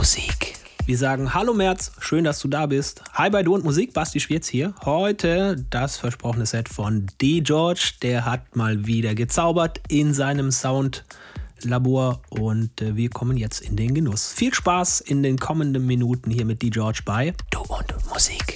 Musik. Wir sagen Hallo Merz, schön, dass du da bist. Hi bei Du und Musik, Basti Schwierz hier. Heute das versprochene Set von D. George. Der hat mal wieder gezaubert in seinem Soundlabor und äh, wir kommen jetzt in den Genuss. Viel Spaß in den kommenden Minuten hier mit D. George bei Du und Musik.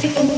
stick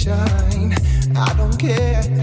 shine. I don't care.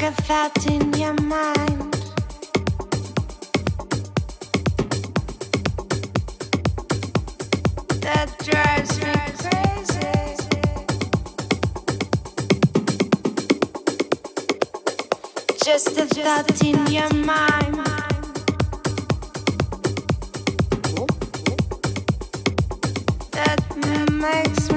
In your mind. That drives me crazy. Just a thought in your mind. That makes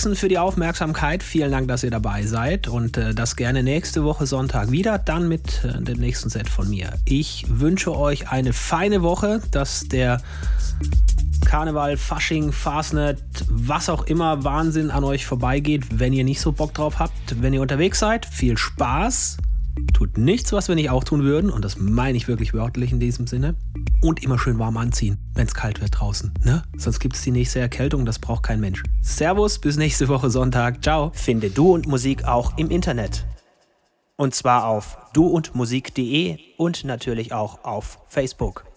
Knicksen für die Aufmerksamkeit. Vielen Dank, dass ihr dabei seid und äh, das gerne nächste Woche Sonntag wieder, dann mit äh, dem nächsten Set von mir. Ich wünsche euch eine feine Woche, dass der Karneval, Fasching, Fastnet, was auch immer Wahnsinn an euch vorbeigeht, wenn ihr nicht so Bock drauf habt. Wenn ihr unterwegs seid, viel Spaß. Tut nichts, was wir nicht auch tun würden. Und das meine ich wirklich wörtlich in diesem Sinne. Und immer schön warm anziehen, wenn es kalt wird draußen. Ne? Sonst gibt es die nächste Erkältung, das braucht kein Mensch. Servus, bis nächste Woche Sonntag. Ciao. Finde Du und Musik auch im Internet. Und zwar auf duundmusik.de und natürlich auch auf Facebook.